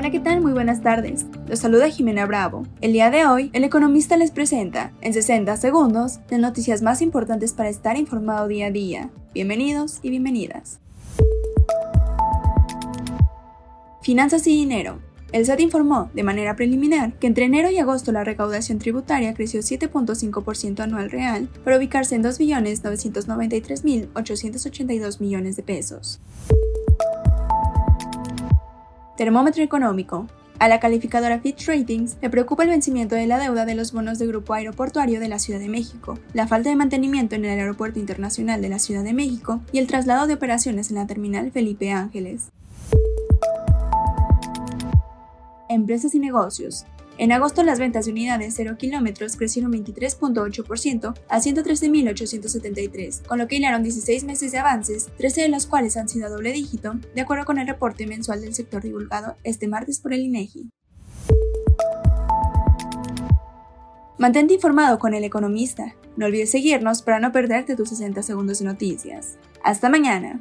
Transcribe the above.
Hola, ¿qué tal? Muy buenas tardes. Los saluda Jimena Bravo. El día de hoy, el economista les presenta, en 60 segundos, las noticias más importantes para estar informado día a día. Bienvenidos y bienvenidas. Finanzas y dinero. El SAT informó, de manera preliminar, que entre enero y agosto la recaudación tributaria creció 7.5% anual real, para ubicarse en 2.993.882 millones de pesos. Termómetro económico. A la calificadora Fitch Ratings le preocupa el vencimiento de la deuda de los bonos del Grupo Aeroportuario de la Ciudad de México, la falta de mantenimiento en el Aeropuerto Internacional de la Ciudad de México y el traslado de operaciones en la terminal Felipe Ángeles. Empresas y negocios. En agosto las ventas de unidades 0 kilómetros crecieron 23.8% a 113.873, con lo que hilaron 16 meses de avances, 13 de los cuales han sido doble dígito, de acuerdo con el reporte mensual del sector divulgado este martes por el INEGI. Mantente informado con el economista. No olvides seguirnos para no perderte tus 60 segundos de noticias. Hasta mañana.